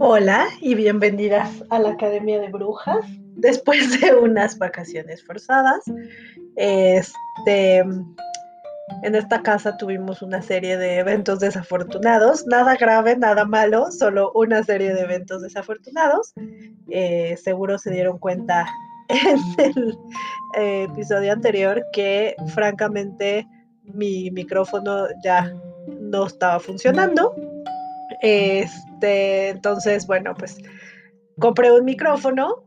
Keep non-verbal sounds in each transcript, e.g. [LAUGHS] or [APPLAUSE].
Hola y bienvenidas a la Academia de Brujas. Después de unas vacaciones forzadas, este, en esta casa tuvimos una serie de eventos desafortunados, nada grave, nada malo, solo una serie de eventos desafortunados. Eh, seguro se dieron cuenta [LAUGHS] en el eh, episodio anterior que francamente mi micrófono ya no estaba funcionando. Este, entonces, bueno, pues compré un micrófono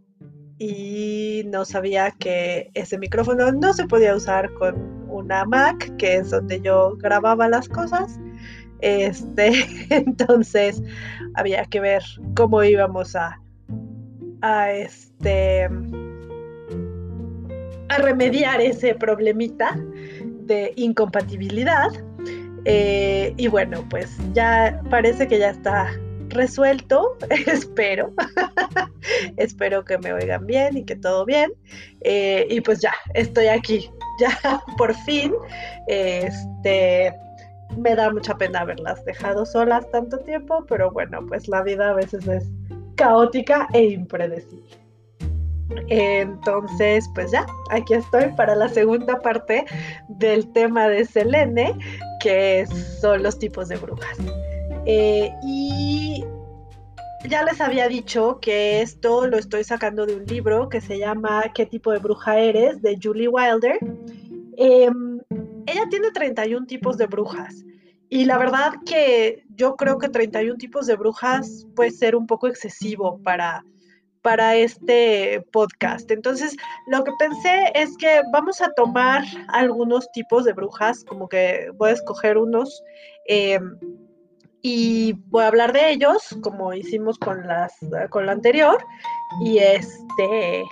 y no sabía que ese micrófono no se podía usar con una Mac, que es donde yo grababa las cosas. Este, [LAUGHS] entonces había que ver cómo íbamos a, a este a remediar ese problemita de incompatibilidad. Eh, y bueno, pues ya parece que ya está resuelto, [LAUGHS] espero. [LAUGHS] espero que me oigan bien y que todo bien. Eh, y pues ya, estoy aquí, [LAUGHS] ya por fin. Este, me da mucha pena haberlas dejado solas tanto tiempo, pero bueno, pues la vida a veces es caótica e impredecible. Entonces, pues ya, aquí estoy para la segunda parte del tema de Selene, que son los tipos de brujas. Eh, y ya les había dicho que esto lo estoy sacando de un libro que se llama ¿Qué tipo de bruja eres? de Julie Wilder. Em, ella tiene 31 tipos de brujas. Y la verdad que yo creo que 31 tipos de brujas puede ser un poco excesivo para, para este podcast. Entonces, lo que pensé es que vamos a tomar algunos tipos de brujas, como que voy a escoger unos em, y voy a hablar de ellos, como hicimos con las con la anterior. Y este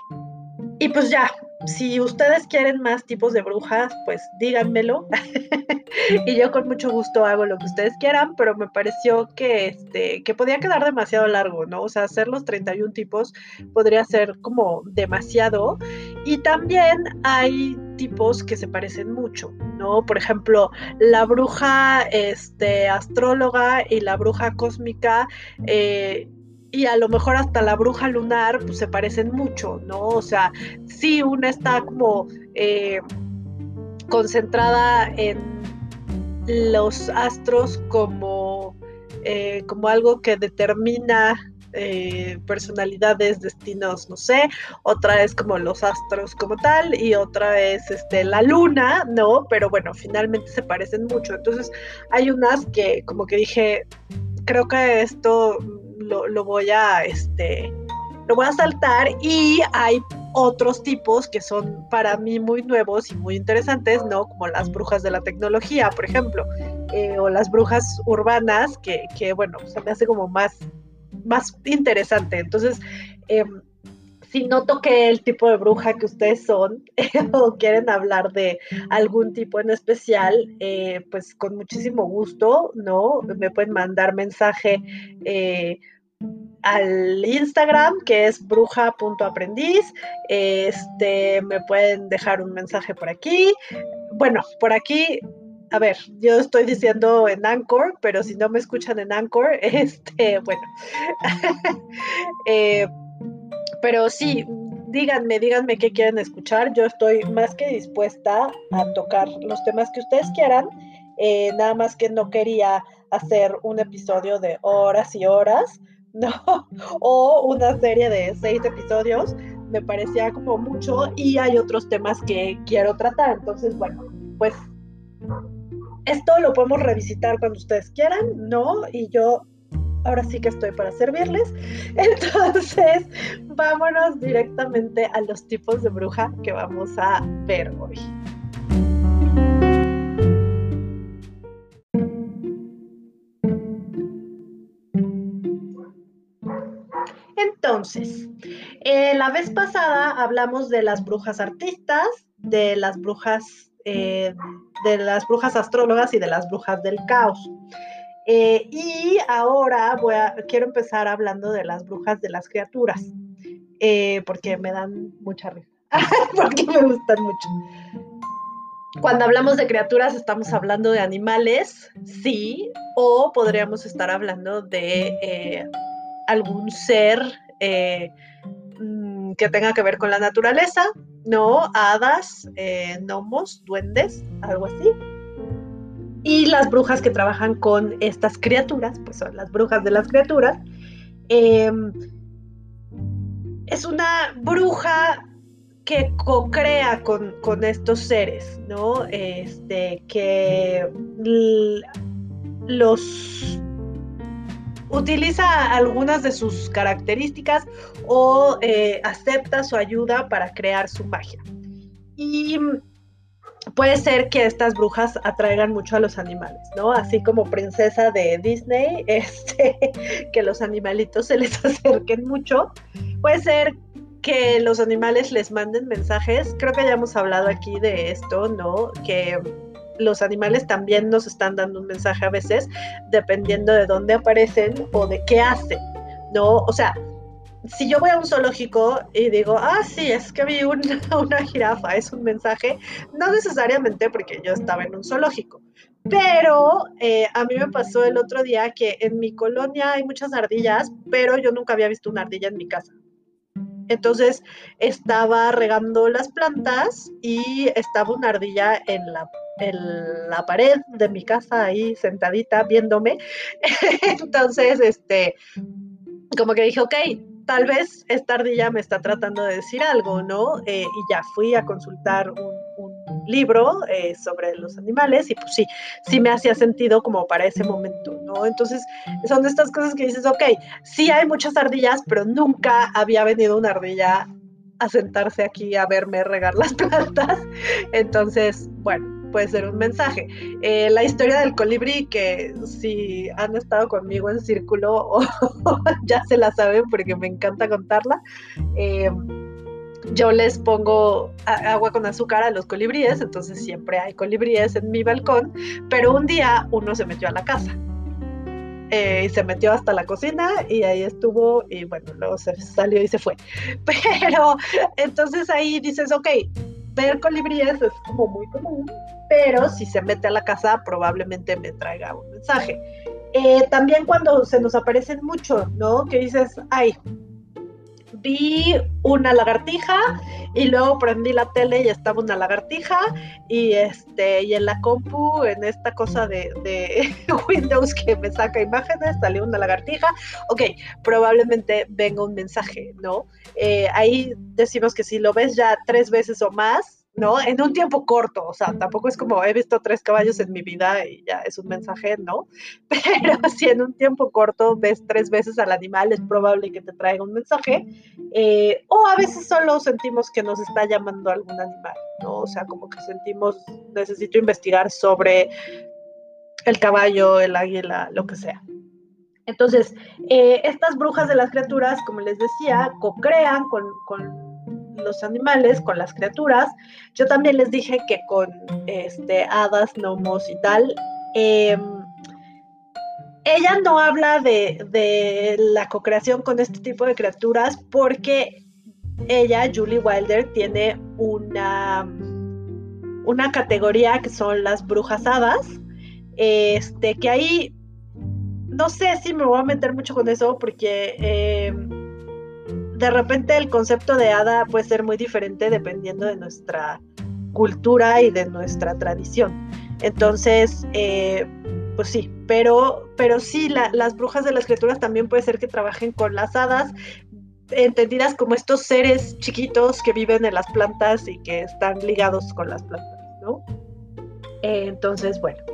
y pues ya, si ustedes quieren más tipos de brujas, pues díganmelo. [LAUGHS] y yo con mucho gusto hago lo que ustedes quieran, pero me pareció que, este, que podía quedar demasiado largo, ¿no? O sea, hacer los 31 tipos podría ser como demasiado. Y también hay tipos que se parecen mucho, ¿no? Por ejemplo, la bruja este, astróloga y la bruja cósmica. Eh, y a lo mejor hasta la bruja lunar pues se parecen mucho, ¿no? O sea, sí, una está como eh, concentrada en los astros como, eh, como algo que determina eh, personalidades, destinos, no sé, otra es como los astros como tal y otra es este, la luna, ¿no? Pero bueno, finalmente se parecen mucho. Entonces hay unas que como que dije, creo que esto lo, voy a, este, lo voy a saltar y hay otros tipos que son para mí muy nuevos y muy interesantes, ¿no? Como las brujas de la tecnología, por ejemplo, eh, o las brujas urbanas, que, que, bueno, se me hace como más, más interesante. Entonces, em, si noto que el tipo de bruja que ustedes son [LAUGHS] o quieren hablar de algún tipo en especial, eh, pues con muchísimo gusto, ¿no? Me pueden mandar mensaje. Eh, al Instagram que es bruja.aprendiz. Este, me pueden dejar un mensaje por aquí. Bueno, por aquí, a ver, yo estoy diciendo en Anchor, pero si no me escuchan en Anchor, [LAUGHS] este, bueno. [LAUGHS] Eh, pero sí, díganme, díganme qué quieren escuchar. Yo estoy más que dispuesta a tocar los temas que ustedes quieran. Eh, nada más que no quería hacer un episodio de horas y horas [LAUGHS] ¿no? O una serie de seis episodios, me parecía como mucho y hay otros temas que quiero tratar. Entonces, bueno, pues esto lo podemos revisitar cuando ustedes quieran, ¿no? Y yo ahora sí que estoy para servirles. Entonces, vámonos directamente a los tipos de bruja que vamos a ver hoy. Entonces, eh, la vez pasada hablamos de las brujas artistas, de las brujas, eh, de las brujas astrólogas y de las brujas del caos. Eh, y ahora quiero empezar hablando de las brujas de las criaturas, porque me dan mucha risa, [LAUGHS] porque me gustan mucho. Cuando hablamos de criaturas estamos hablando de animales, sí, o podríamos estar hablando de algún ser eh, mm, que tenga que ver con la naturaleza, ¿no? Hadas, eh, gnomos, duendes, algo así. Y las brujas que trabajan con estas criaturas, pues son las brujas de las criaturas. Em, es una bruja que co-crea con, con, estos seres, ¿no? Este, que los utiliza algunas de sus características o eh, acepta su ayuda para crear su magia. Y puede ser que estas brujas atraigan mucho a los animales, ¿no? Así como princesa de Disney, [LAUGHS] este, que los animalitos se les [LAUGHS] acerquen mucho. Puede ser que los animales les manden mensajes. Creo que ya hemos hablado aquí de esto, ¿no? Que los animales también nos están dando un mensaje a veces, dependiendo de dónde aparecen o de qué hacen, ¿no? O sea, si yo voy a un zoológico y digo, ah, sí, es que vi una, [LAUGHS] una jirafa, es un mensaje, no necesariamente porque yo estaba en un zoológico, pero eh, a mí me pasó el otro día que en mi colonia hay muchas ardillas, pero yo nunca había visto una ardilla en mi casa. Entonces estaba regando las plantas y estaba una ardilla en la en la pared de mi casa ahí sentadita viéndome. [LAUGHS] Entonces, este, como que dije, ok, tal vez esta ardilla me está tratando de decir algo, ¿no? Eh, y ya fui a consultar un, libro eh, sobre los animales y pues sí, sí me hacía sentido como para ese momento, ¿no? Entonces son estas cosas que dices, ok, sí hay muchas ardillas, pero nunca había venido una ardilla a sentarse aquí a verme regar las [LAUGHS] plantas. Entonces, bueno, puede ser un mensaje. Eh, la historia del colibrí, que si han estado conmigo en círculo [LAUGHS] ya se la saben porque me encanta contarla. Eh, yo les pongo agua con azúcar a los colibríes, entonces siempre hay colibríes en mi balcón, pero un día uno se metió a la casa. Eh, y se metió hasta la cocina y ahí estuvo y bueno, luego se salió y se fue. [LAUGHS] Pero entonces ahí dices, ok, ver colibríes es como muy común, pero si se mete a la casa probablemente me traiga un mensaje. Eh, también cuando se nos aparecen mucho, ¿no? Que dices, ay, vi una lagartija y luego prendí la tele y estaba una lagartija y este y en la compu en esta cosa de, [LAUGHS] Windows que me saca imágenes salió una lagartija ok probablemente venga un mensaje no eh, ahí decimos que si lo ves ya tres veces o más ¿no? En un tiempo corto, o sea, tampoco es como he visto tres caballos en mi vida y ya es un mensaje, ¿no? [LAUGHS] Pero si en un tiempo corto ves tres veces al animal, es probable que te traiga un mensaje. Eh, o a veces solo sentimos que nos está llamando algún animal, ¿no? O sea, como que sentimos, necesito investigar sobre el caballo, el águila, lo que sea. Entonces, eh, estas brujas de las criaturas, como les decía, co-crean con, con los animales, con las criaturas. Yo también les dije que con este, hadas, gnomos y tal. Em, ella no habla de, de la co-creación con este tipo de criaturas porque ella, Julie Wilder, tiene una, una categoría que son las brujas hadas. Este, que ahí no sé si me voy a meter mucho con eso porque em, de repente el concepto de hada puede ser muy diferente dependiendo de nuestra cultura y de nuestra tradición. Entonces, eh, pues sí, pero, pero sí, las brujas de las criaturas también puede ser que trabajen con las hadas, entendidas como estos seres chiquitos que viven en las plantas y que están ligados con las plantas, ¿no? entonces, bueno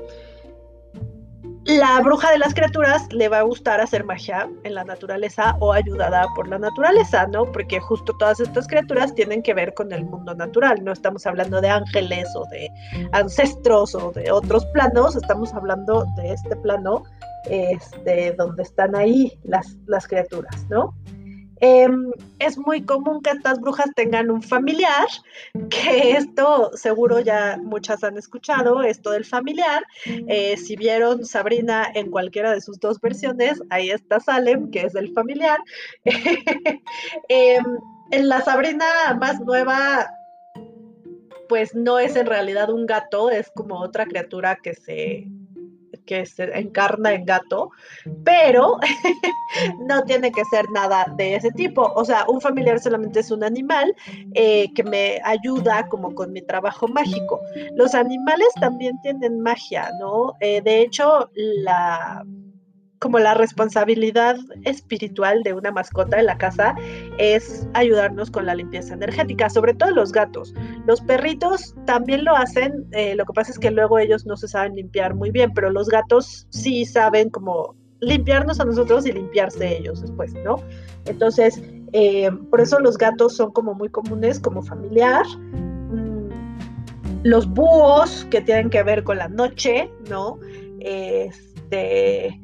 la bruja de las criaturas le va a gustar hacer magia en la naturaleza o ayudada por la naturaleza, ¿no? Porque justo todas estas criaturas tienen que ver con el mundo natural. No estamos hablando de ángeles o de ancestros o de otros planos, estamos hablando de este plano este, donde están ahí las, las criaturas, ¿no? Em, es muy común que estas brujas tengan un familiar, que esto seguro ya muchas han escuchado, esto del familiar. Eh, si vieron Sabrina en cualquiera de sus dos versiones, ahí está Salem, que es el familiar. [LAUGHS] Em, en la Sabrina más nueva, pues no es en realidad un gato, es como otra criatura que se que se encarna en gato, pero [LAUGHS] no tiene que ser nada de ese tipo. O sea, un familiar solamente es un animal eh, que me ayuda como con mi trabajo mágico. Los animales también tienen magia, ¿no? Eh, de hecho, la como la responsabilidad espiritual de una mascota en la casa es ayudarnos con la limpieza energética, sobre todo los gatos. Los perritos también lo hacen, eh, lo que pasa es que luego ellos no se saben limpiar muy bien, pero los gatos sí saben como limpiarnos a nosotros y limpiarse ellos después, ¿no? Entonces, eh, por eso los gatos son como muy comunes como familiar. Mm, los búhos que tienen que ver con la noche, ¿no? Este,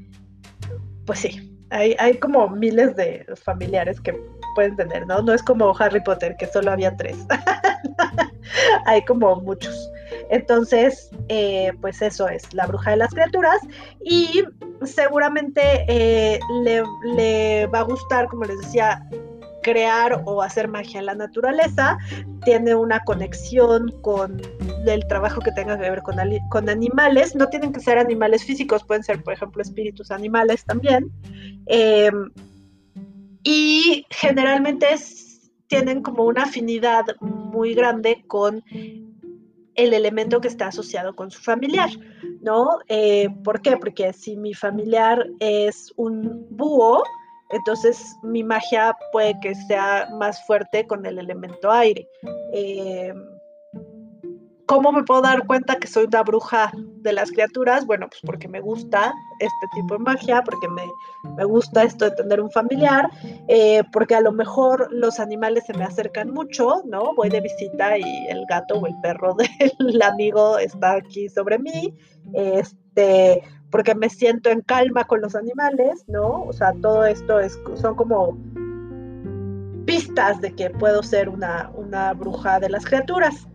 pues sí, hay, hay como miles de familiares que pueden tener, ¿no? No es como Harry Potter, que solo había tres. [LAUGHS] hay como muchos. Entonces, eh, pues eso es la bruja de las criaturas y seguramente eh, le, le, va a gustar, como les decía, crear o hacer magia en la naturaleza, tiene una conexión con el trabajo que tenga que ver con, con animales, no tienen que ser animales físicos, pueden ser, por ejemplo, espíritus animales también. Em, y generalmente tienen como una afinidad muy grande con el elemento que está asociado con su familiar, ¿no? Eh, ¿Por qué? Porque si mi familiar es un búho, entonces mi magia puede que sea más fuerte con el elemento aire. Eh, ¿Cómo me puedo dar cuenta que soy una bruja de las criaturas? Bueno, pues porque me gusta este tipo de magia, porque me, gusta esto de tener un familiar, eh, porque a lo mejor los animales se me acercan mucho, ¿no? Voy de visita y el gato o el perro [LAUGHS] del amigo está aquí sobre mí. Este, porque me siento en calma con los animales, ¿no? O sea, todo esto es, son como pistas de que puedo ser una, una bruja de las criaturas.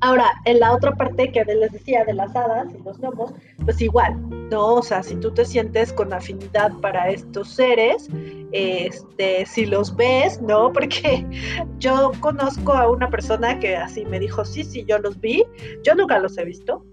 Ahora, en la otra parte que les decía de las hadas y los gnomos, pues igual, ¿no? O sea, si tú te sientes con afinidad para estos seres, este, si los ves, ¿no? [LAUGHS] Porque yo conozco a una persona que así me dijo, sí, sí, yo los vi, yo nunca los he visto,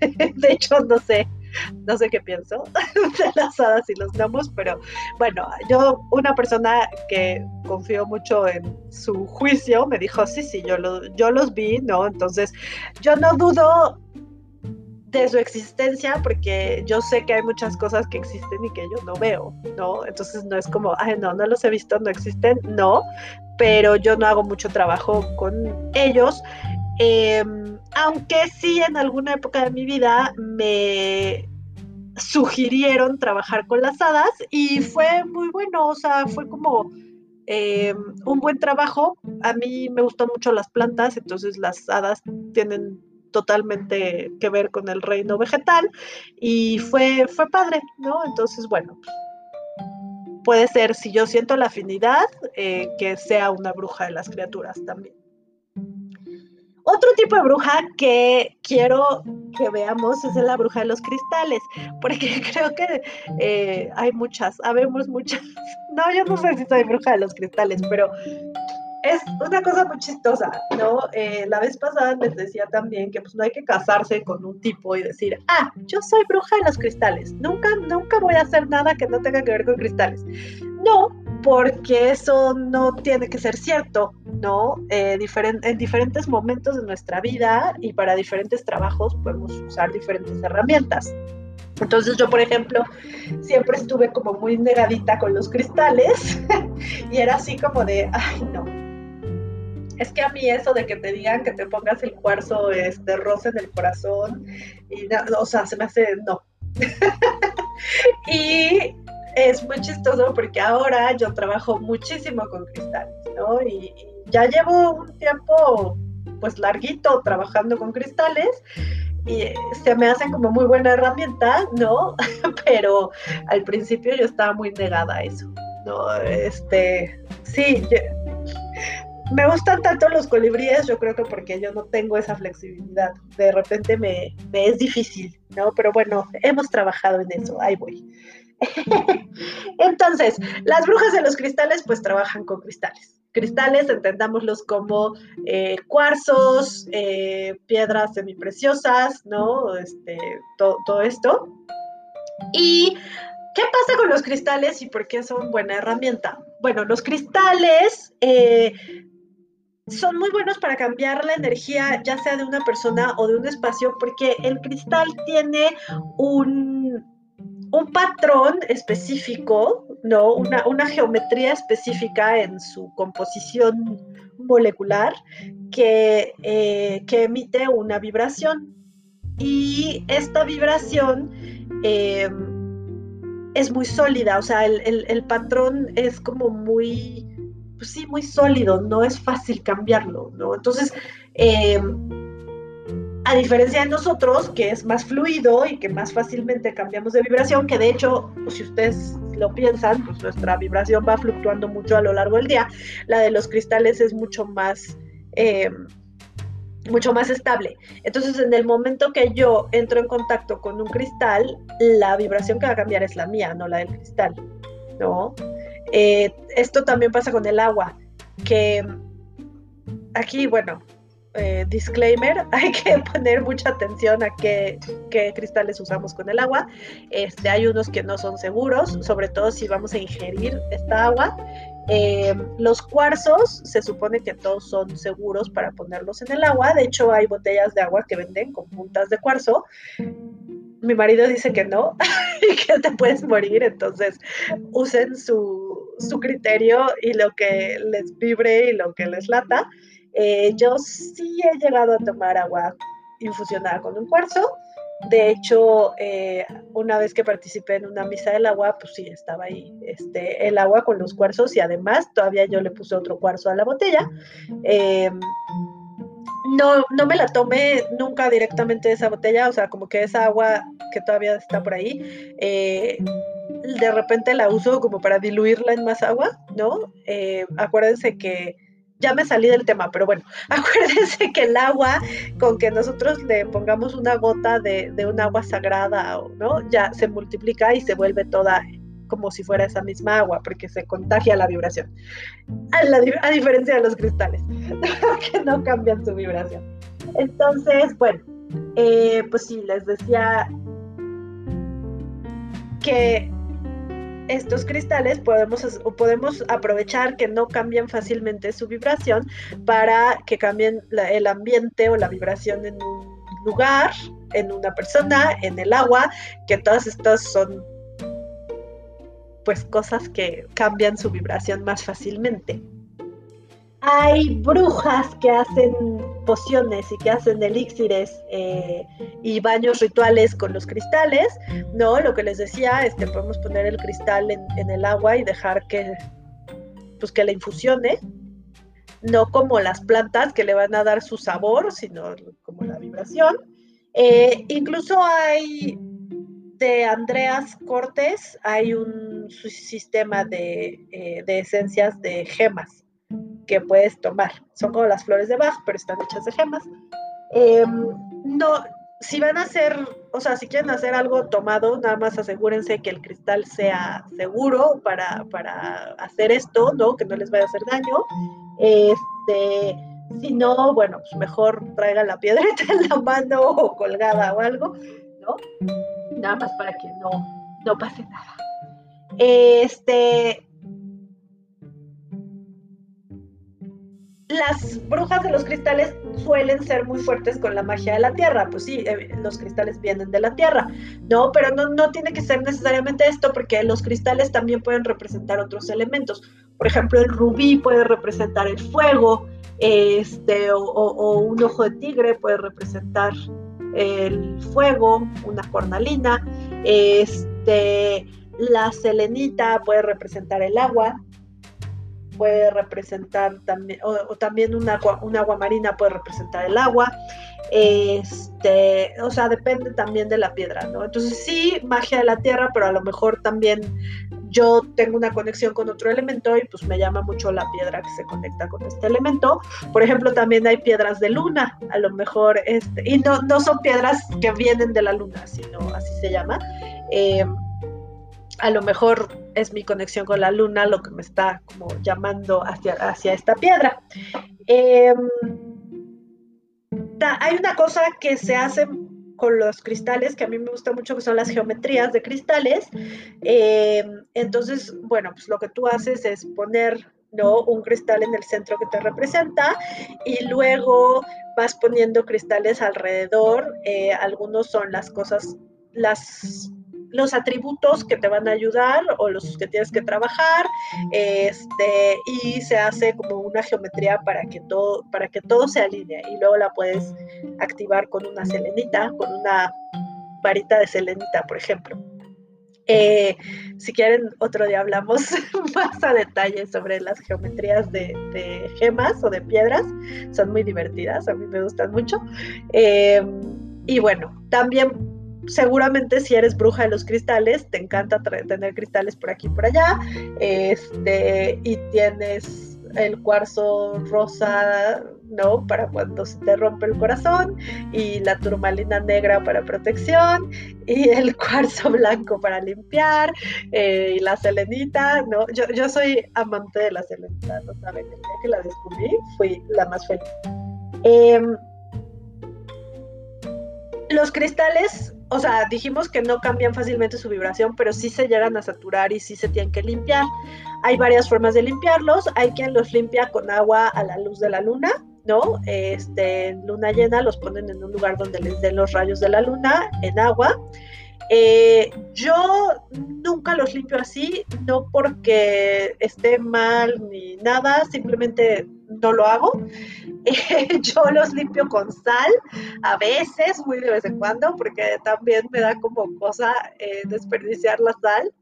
[LAUGHS] de hecho, no sé, [LAUGHS] no sé qué pienso [LAUGHS] de las hadas y los gnomos, pero bueno, yo, una persona que confío mucho en su juicio, me dijo, sí, sí, yo, yo los vi, ¿no? Entonces, yo no dudo de su existencia porque yo sé que hay muchas cosas que existen y que yo no veo, ¿no? Entonces no es como, ay, no, no los he visto, no existen, no, pero yo no hago mucho trabajo con ellos. Em, aunque sí en alguna época de mi vida me sugirieron trabajar con las hadas y fue muy bueno, o sea, fue como em, un buen trabajo. A mí me gustan mucho las plantas, entonces las hadas tienen totalmente que ver con el reino vegetal y fue, fue padre, ¿no? Entonces, bueno, puede ser, si yo siento la afinidad, eh, que sea una bruja de las criaturas también. Otro tipo de bruja que quiero que veamos es la bruja de los cristales, porque [LAUGHS] creo que eh, hay muchas, habemos muchas. [LAUGHS] No, yo no sé si soy bruja de los cristales, pero es una cosa muy chistosa, ¿no? Eh, la vez pasada les decía también que pues no hay que casarse con un tipo y decir, ah, yo soy bruja de los cristales, nunca, nunca voy a hacer nada que no tenga que ver con cristales. No, porque eso no tiene que ser cierto, ¿no? Eh, en diferentes momentos de nuestra vida y para diferentes trabajos podemos usar diferentes herramientas. Entonces yo, por ejemplo, siempre estuve como muy negadita con los cristales [LAUGHS] y era así como de, ay, no. Es que a mí eso de que te digan que te pongas el cuarzo este, rosa en el corazón, y, o sea, se me hace, no. [LAUGHS] y es muy chistoso porque ahora yo trabajo muchísimo con cristales, ¿no? Y, ya llevo un tiempo pues larguito trabajando con cristales y se me hacen como muy buena herramienta, ¿no? [LAUGHS] Pero al principio yo estaba muy negada a eso, ¿no? Este, sí, me gustan tanto los colibríes, yo creo que porque yo no tengo esa flexibilidad, de repente me, me es difícil, ¿no? Pero bueno, hemos trabajado en eso, ahí voy. [LAUGHS] Entonces, las brujas de los cristales pues trabajan con cristales. Cristales, entendámoslos como eh, cuarzos, eh, piedras semipreciosas, ¿no? Este, todo esto. Y ¿Qué pasa con los cristales y por qué son buena herramienta? Bueno, los cristales eh, son muy buenos para cambiar la energía, ya sea de una persona o de un espacio, porque el cristal tiene un, un patrón específico, ¿no? Una, una, geometría específica en su composición molecular que, eh, que emite una vibración. Y esta vibración eh, es muy sólida, o sea, el, patrón es como muy, pues sí, muy sólido, no es fácil cambiarlo, ¿no? Entonces, em, a diferencia de nosotros, que es más fluido y que más fácilmente cambiamos de vibración, que de hecho, pues, si ustedes lo piensan, pues nuestra vibración va fluctuando mucho a lo largo del día, la de los cristales es mucho más... Em, mucho más estable. Entonces, en el momento que yo entro en contacto con un cristal, la vibración que va a cambiar es la mía, no la del cristal, ¿no? Eh, esto también pasa con el agua, que aquí, bueno, eh, disclaimer, [LAUGHS] hay que poner mucha atención a qué, qué, cristales usamos con el agua. Este, hay unos que no son seguros, sobre todo si vamos a ingerir esta agua. Eh, los cuarzos se supone que todos son seguros para ponerlos en el agua. De hecho, hay botellas de agua que venden con puntas de cuarzo. Mi marido dice que no [LAUGHS] y que te puedes morir. Entonces, usen su, su criterio y lo que les vibre y lo que les lata. Eh, yo sí he llegado a tomar agua infusionada con un cuarzo. De hecho, eh, una vez que participé en una misa del agua, pues sí, estaba ahí este, el agua con los cuarzos y además todavía yo le puse otro cuarzo a la botella. Em, no, no me la tomé nunca directamente de esa botella, o sea, como que esa agua que todavía está por ahí, eh, de repente la uso como para diluirla en más agua, ¿no? Eh, acuérdense que ya me salí del tema, pero bueno, [LAUGHS] acuérdense que el agua, con que nosotros le pongamos una gota de, un agua sagrada, ¿no? Ya se multiplica y se vuelve toda como si fuera esa misma agua, porque se contagia la vibración. A, diferencia de los cristales, [LAUGHS] que no cambian su vibración. Entonces, bueno, eh, pues sí, les decía que estos cristales podemos, podemos aprovechar que no cambien fácilmente su vibración para que cambien el ambiente o la vibración en un lugar, en una persona, en el agua, que todas estas son pues cosas que cambian su vibración más fácilmente. Hay brujas que hacen pociones y que hacen elixires eh, y baños rituales con los cristales, ¿no? Lo que les decía es que podemos poner el cristal en, el agua y dejar que, pues que la infusione, no como las plantas que le van a dar su sabor, sino como la vibración. Eh, incluso hay de Andreas Cortés, hay un sistema de, eh, de esencias de gemas que puedes tomar. Son como las flores de Bach, pero están hechas de gemas. Em, no, si van a hacer, o sea, si quieren hacer algo tomado, nada más asegúrense que el cristal sea seguro para, para hacer esto, ¿no? Que no les vaya a hacer daño. Este, si no, bueno, pues mejor traigan la piedrita en la mano o colgada o algo, ¿no? Nada más para que no, no pase nada. Este, las brujas de los cristales suelen ser muy fuertes con la magia de la tierra. Pues sí, eh, los cristales vienen de la tierra, ¿no? Pero no, no tiene que ser necesariamente esto, porque los cristales también pueden representar otros elementos. Por ejemplo, el rubí puede representar el fuego, este, o, un ojo de tigre puede representar el fuego, una cornalina, este, la selenita puede representar el agua, puede representar también, o, también un agua, un agua marina puede representar el agua. Este, o sea, depende también de la piedra, ¿no? Entonces sí, magia de la tierra, pero a lo mejor también yo tengo una conexión con otro elemento y pues me llama mucho la piedra que se conecta con este elemento. Por ejemplo, también hay piedras de luna, a lo mejor, este, y no, no son piedras que vienen de la luna, sino así se llama. Eh, a lo mejor es mi conexión con la luna lo que me está como llamando hacia, hacia esta piedra. Em, hay una cosa que se hace con los cristales que a mí me gusta mucho, que son las geometrías de cristales. Em, entonces, bueno, pues lo que tú haces es poner ¿no? un cristal en el centro que te representa y luego vas poniendo cristales alrededor. Eh, algunos son las cosas, las los atributos que te van a ayudar o los que tienes que trabajar, este, y se hace como una geometría para que todo, para que todo se alinee y luego la puedes activar con una selenita, con una varita de selenita, por ejemplo. Eh, si quieren, otro día hablamos [LAUGHS] más a detalle sobre las geometrías de, gemas o de piedras. Son muy divertidas, a mí me gustan mucho. Eh, y bueno, también seguramente si eres bruja de los cristales, te encanta tener cristales por aquí y por allá, este, y tienes el cuarzo rosa, ¿no? Para cuando se te rompe el corazón, y la turmalina negra para protección, y el [LAUGHS] cuarzo blanco para limpiar, eh, y la selenita, ¿no? Yo, yo soy amante de la selenita, ¿no saben? El día que la descubrí fui la más feliz. Em, los cristales o sea, dijimos que no cambian fácilmente su vibración, pero sí se llegan a saturar y sí se tienen que limpiar. Hay varias formas de limpiarlos. Hay quien los limpia con agua a la luz de la luna, ¿no? Este, luna llena los ponen en un lugar donde les den los rayos de la luna en agua. Eh, yo nunca los limpio así, no porque esté mal ni nada, simplemente no lo hago. [LAUGHS] yo los limpio con sal, a veces, muy de vez en cuando, porque también me da como cosa eh, desperdiciar la sal,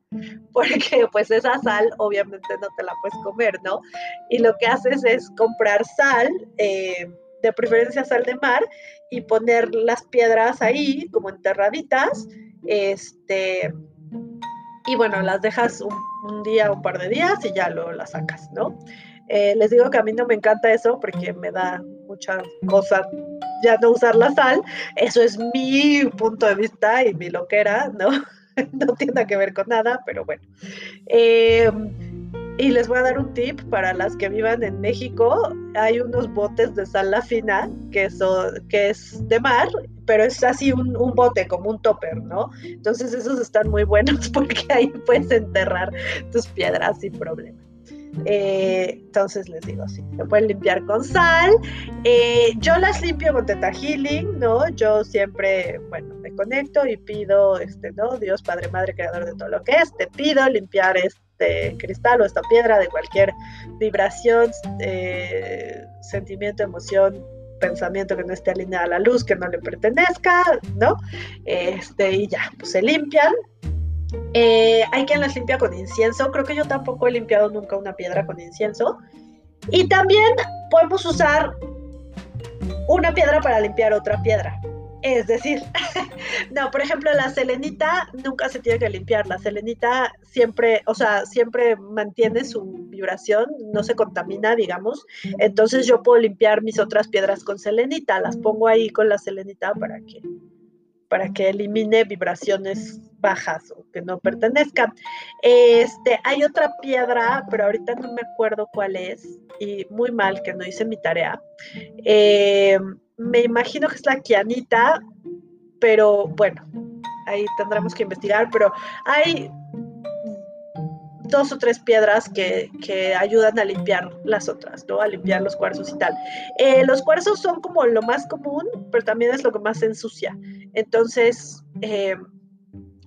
porque pues esa sal obviamente no te la puedes comer, ¿no? Y lo que haces es comprar sal, eh, de preferencia sal de mar, y poner las piedras ahí como enterraditas, este, y bueno, las dejas un, un día, un par de días y ya lo las sacas, ¿no? Eh, les digo que a mí no me encanta eso porque me da mucha cosa ya no usar la sal. Eso es mi punto de vista y mi loquera, ¿no? [LAUGHS] no tiene que ver con nada, pero bueno. Em, y les voy a dar un tip para las que vivan en México. Hay unos botes de sal la fina que, que es de mar, pero es así un, un, bote, como un topper, ¿no? Entonces esos están muy buenos [LAUGHS] porque ahí puedes enterrar tus piedras sin problema. Eh, entonces les digo, sí, se pueden limpiar con sal. Eh, yo las limpio con Teta Healing, ¿no? Yo siempre, bueno, me conecto y pido, este, ¿no? Dios, Padre, Madre, Creador de todo lo que es, te pido limpiar este cristal o esta piedra de cualquier vibración, eh, sentimiento, emoción, pensamiento que no esté alineado a la luz, que no le pertenezca, ¿no? Este, y ya, pues se limpian, eh, hay quien las limpia con incienso. Creo que yo tampoco he limpiado nunca una piedra con incienso. Y también podemos usar una piedra para limpiar otra piedra. Es decir, [LAUGHS] no, por ejemplo, la selenita nunca se tiene que limpiar. La selenita siempre, o sea, siempre mantiene su vibración, no se contamina, digamos. Entonces yo puedo limpiar mis otras piedras con selenita. Las pongo ahí con la selenita para que para que elimine vibraciones bajas o que no pertenezcan. Este, hay otra piedra, pero ahorita no me acuerdo cuál es, y muy mal que no hice mi tarea. Eh, me imagino que es la kianita, pero bueno, ahí tendremos que investigar, pero hay dos o tres piedras que, ayudan a limpiar las otras, ¿no? A limpiar los cuarzos y tal. Eh, los cuarzos son como lo más común, pero también es lo que más ensucia. Entonces, eh,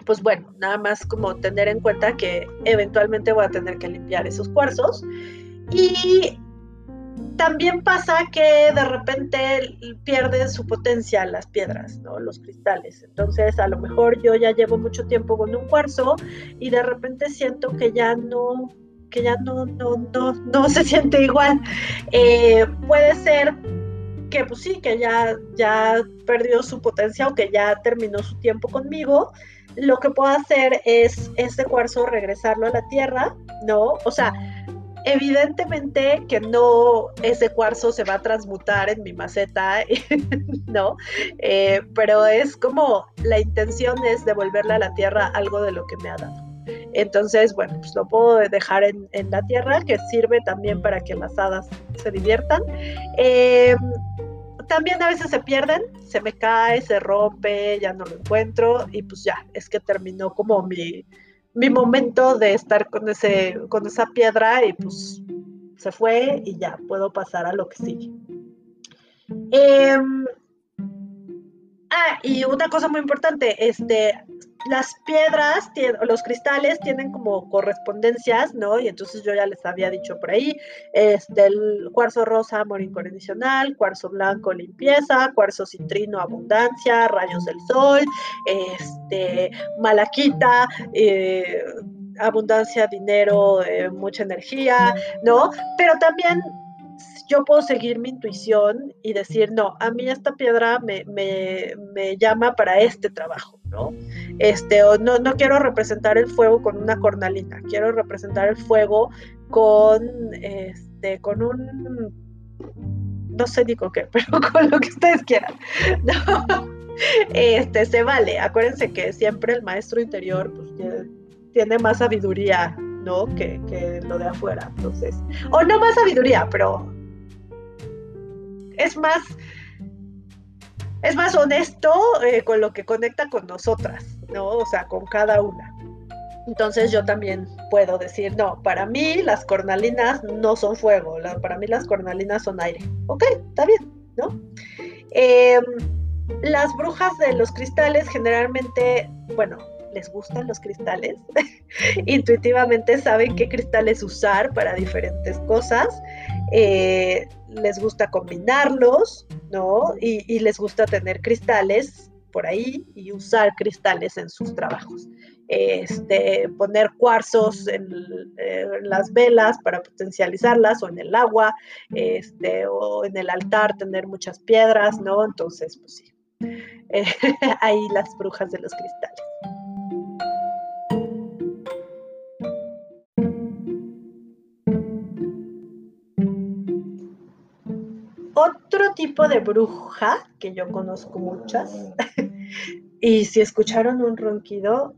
pues bueno, nada más como tener en cuenta que eventualmente voy a tener que limpiar esos cuarzos. Y también pasa que de repente pierden su potencia las piedras, ¿no? Los cristales. Entonces, a lo mejor yo ya llevo mucho tiempo con un cuarzo y de repente siento que ya no que ya no, no, no, no se siente igual. Eh, puede ser que pues sí, que ya, ya perdió su potencia o que ya terminó su tiempo conmigo, lo que puedo hacer es este cuarzo regresarlo a la tierra, ¿no? O sea, evidentemente que no ese cuarzo se va a transmutar en mi maceta, [LAUGHS] ¿no? Eh, pero es como la intención es devolverle a la tierra algo de lo que me ha dado. Entonces, bueno, pues lo puedo dejar en, la tierra, que sirve también para que las hadas se diviertan. Em, también a veces se pierden, se me cae, se rompe, ya no lo encuentro y pues ya, es que terminó como mi, mi momento de estar con, ese, con esa piedra y pues se fue y ya puedo pasar a lo que sigue. Em, ah, y una cosa muy importante, este, las piedras, los cristales tienen como correspondencias, ¿no? Y entonces yo ya les había dicho por ahí, este, el cuarzo rosa, amor incondicional, cuarzo blanco, limpieza, cuarzo citrino, abundancia, rayos del sol, este, malaquita, eh, abundancia, dinero, eh, mucha energía, ¿no? Pero también yo puedo seguir mi intuición y decir, no, a mí esta piedra me, llama para este trabajo, ¿no? Este, o no, no quiero representar el fuego con una cornalina, quiero representar el fuego con, este, con un, no sé ni con qué, [LAUGHS] pero con lo que ustedes quieran, [LAUGHS] ¿no? Este, se vale, acuérdense que siempre el maestro interior, pues, tiene más sabiduría ¿no? Que, que, lo de afuera. Entonces, o no más sabiduría, pero es más, es más honesto eh, con lo que conecta con nosotras, ¿no? O sea, con cada una. Entonces yo también puedo decir, no, para mí las cornalinas no son fuego, para mí las cornalinas son aire. Ok, está bien, ¿no? Em, las brujas de los cristales generalmente, bueno, les gustan los cristales, [LAUGHS] intuitivamente saben qué cristales usar para diferentes cosas, eh, les gusta combinarlos, ¿no? Y, les gusta tener cristales por ahí y usar cristales en sus trabajos. Este, poner cuarzos en, las velas para potencializarlas o en el agua, este, o en el altar tener muchas piedras, ¿no? Entonces, pues sí, [LAUGHS] ahí las brujas de los cristales. Otro tipo de bruja, que yo conozco muchas, [LAUGHS] y si escucharon un ronquido,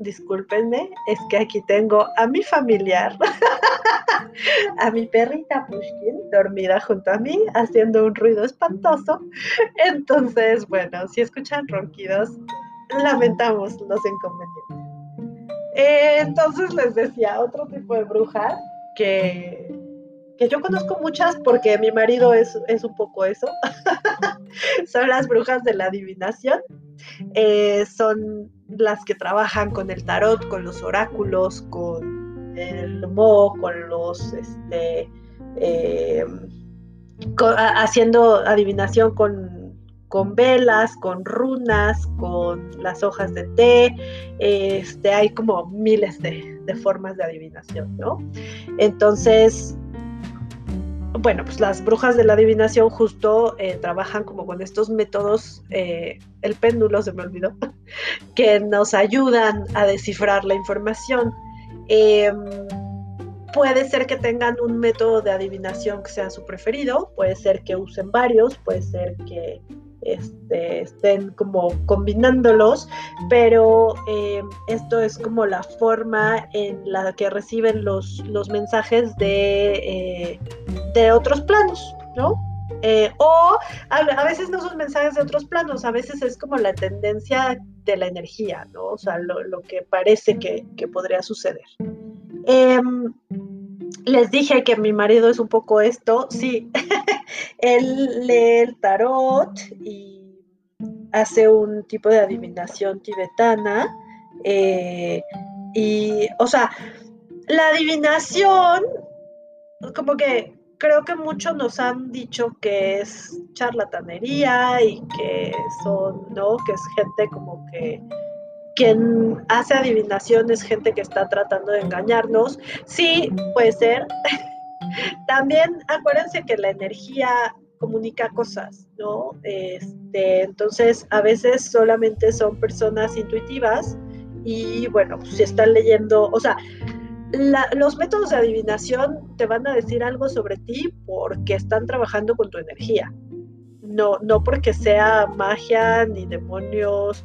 discúlpenme, es que aquí tengo a mi familiar, [LAUGHS] a mi perrita Pushkin, dormida junto a mí, haciendo un ruido espantoso. Entonces, bueno, si escuchan ronquidos, lamentamos los inconvenientes. entonces les decía, otro tipo de bruja que que yo conozco muchas porque mi marido es, un poco eso. [LAUGHS] son las brujas de la adivinación. Eh, son las que trabajan con el tarot, con los oráculos, con el mo, con los, este, eh, haciendo adivinación con, con velas, con runas, con las hojas de té. Este, hay como miles de, de formas de adivinación, ¿no? Entonces, bueno, pues las brujas de la adivinación justo eh, trabajan como con estos métodos, eh, el péndulo se me olvidó, [LAUGHS] que nos ayudan a descifrar la información. Em, puede ser que tengan un método de adivinación que sea su preferido, puede ser que usen varios, puede ser que este, estén como combinándolos, pero eh, esto es como la forma en la que reciben los, los mensajes de, eh, de otros planos, ¿no? Eh, o a, veces no son mensajes de otros planos, a veces es como la tendencia de la energía, ¿no? O sea, lo, que parece que, que podría suceder. Les dije que mi marido es un poco esto, sí, [LAUGHS] él lee el tarot y hace un tipo de adivinación tibetana. Eh, y, o sea, la adivinación, como que creo que muchos nos han dicho que es charlatanería y que son, ¿no? Que es gente como que quien hace adivinación es gente que está tratando de engañarnos. Sí, puede ser. [LAUGHS] También acuérdense que la energía comunica cosas, ¿no? Este, entonces, a veces solamente son personas intuitivas y bueno, pues, si están leyendo, o sea, los métodos de adivinación te van a decir algo sobre ti porque están trabajando con tu energía. No, no porque sea magia, ni demonios,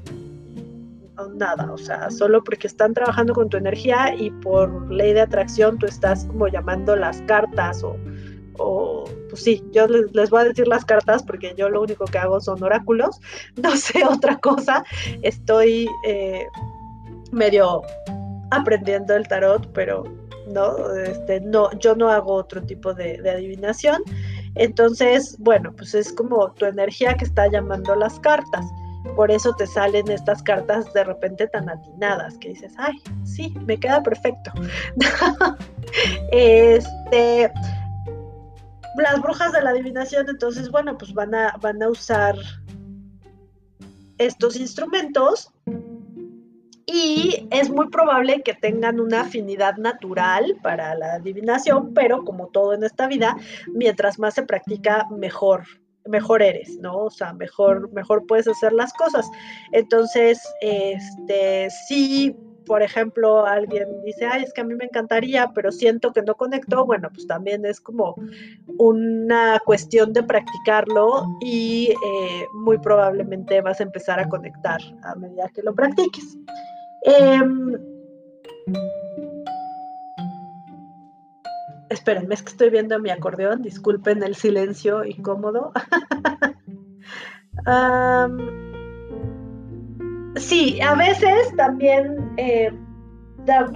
nada, o sea, solo porque están trabajando con tu energía y por ley de atracción tú estás como llamando las cartas o, o pues sí, yo les, voy a decir las cartas porque yo lo único que hago son oráculos, [LAUGHS] no sé otra cosa, estoy eh, medio aprendiendo el tarot, pero no, este, no, yo no hago otro tipo de adivinación. Entonces, bueno, pues es como tu energía que está llamando las cartas. Por eso te salen estas cartas de repente tan atinadas que dices, ay, sí, me queda perfecto. [LAUGHS] este, las brujas de la adivinación, entonces, bueno, pues van a, van a usar estos instrumentos y es muy probable que tengan una afinidad natural para la adivinación, pero como todo en esta vida, mientras más se practica, mejor mejor eres, ¿no? O sea, mejor, mejor puedes hacer las cosas. Entonces, este, sí por ejemplo, alguien dice, ay, es que a mí me encantaría, pero siento que no conecto, bueno, pues también es como una cuestión de practicarlo y eh, muy probablemente vas a empezar a conectar a medida que lo practiques. Em, espérenme, es que estoy viendo mi acordeón, disculpen el silencio incómodo. [LAUGHS] sí, a veces también eh,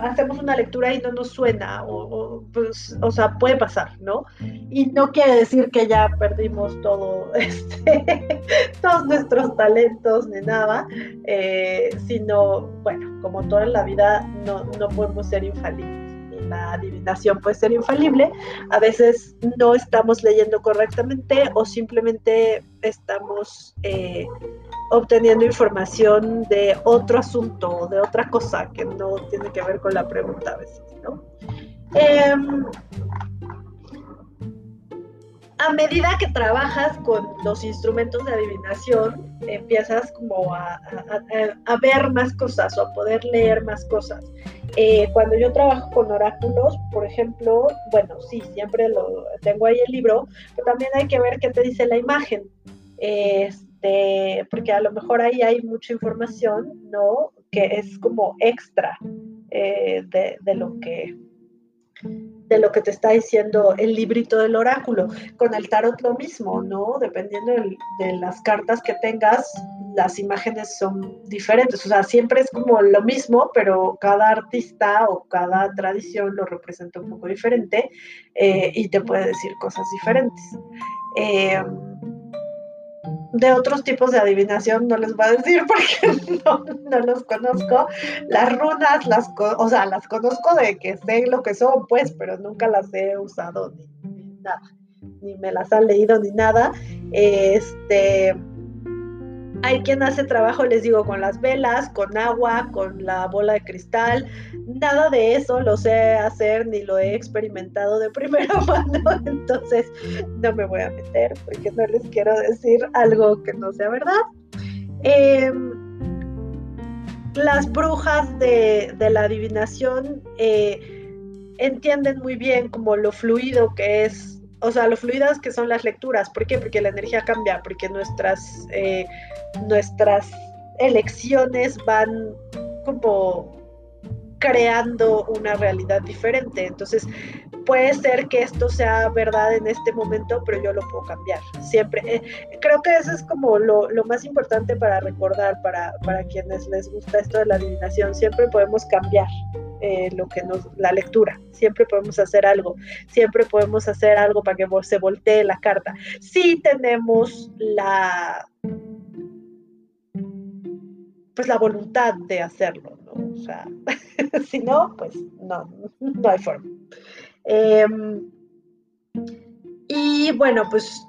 hacemos una lectura y no nos suena, o, pues, o sea, puede pasar, ¿no? Y no quiere decir que ya perdimos todo, [LAUGHS] este, todos nuestros talentos ni nada, eh, sino, bueno, como toda la vida, no, no podemos ser infalibles la adivinación puede ser infalible, a veces no estamos leyendo correctamente o simplemente estamos eh, obteniendo información de otro asunto, de otra cosa que no tiene que ver con la pregunta a veces, ¿no? Em, a medida que trabajas con los instrumentos de adivinación, empiezas como a, ver más cosas o a poder leer más cosas. Eh, cuando yo trabajo con oráculos, por ejemplo, bueno, sí, siempre lo tengo ahí el libro, pero también hay que ver qué te dice la imagen. Este, porque a lo mejor ahí hay mucha información, ¿no? Que es como extra eh, de lo que de lo que te está diciendo el librito del oráculo. Con el tarot lo mismo, ¿no? Dependiendo de, las cartas que tengas, las imágenes son diferentes. O sea, siempre es como lo mismo, pero cada artista o cada tradición lo representa un poco diferente eh, y te puede decir cosas diferentes. Eh, de otros tipos de adivinación no les voy a decir [LAUGHS] porque no, los conozco. Las runas, las, o sea, las conozco de que sé lo que son, pues, pero nunca las he usado ni nada, ni me las han leído ni nada. Este, hay quien hace trabajo, les digo, con las velas, con agua, con la bola de cristal. Nada de eso lo sé hacer ni lo he experimentado de [LAUGHS] primera mano. Entonces no me voy a meter porque no les quiero decir algo que no sea verdad. Em, las brujas de, la adivinación eh, entienden muy bien como lo fluido que es o sea, lo fluidas que son las lecturas. ¿Por qué? Porque la energía cambia, porque nuestras, eh, nuestras elecciones van como creando una realidad diferente. Entonces, puede ser que esto sea verdad en este momento, pero yo lo puedo cambiar. Siempre. Eh, creo que eso es como lo, lo más importante para recordar, para, para, quienes les gusta esto de la adivinación. Siempre podemos cambiar. Eh, lo que nos, la lectura. Siempre podemos hacer algo, siempre podemos hacer algo para que se voltee la carta. Si tenemos la pues la voluntad de hacerlo, ¿no? O sea, [LAUGHS] si no, pues no, no hay forma. Em, y bueno, pues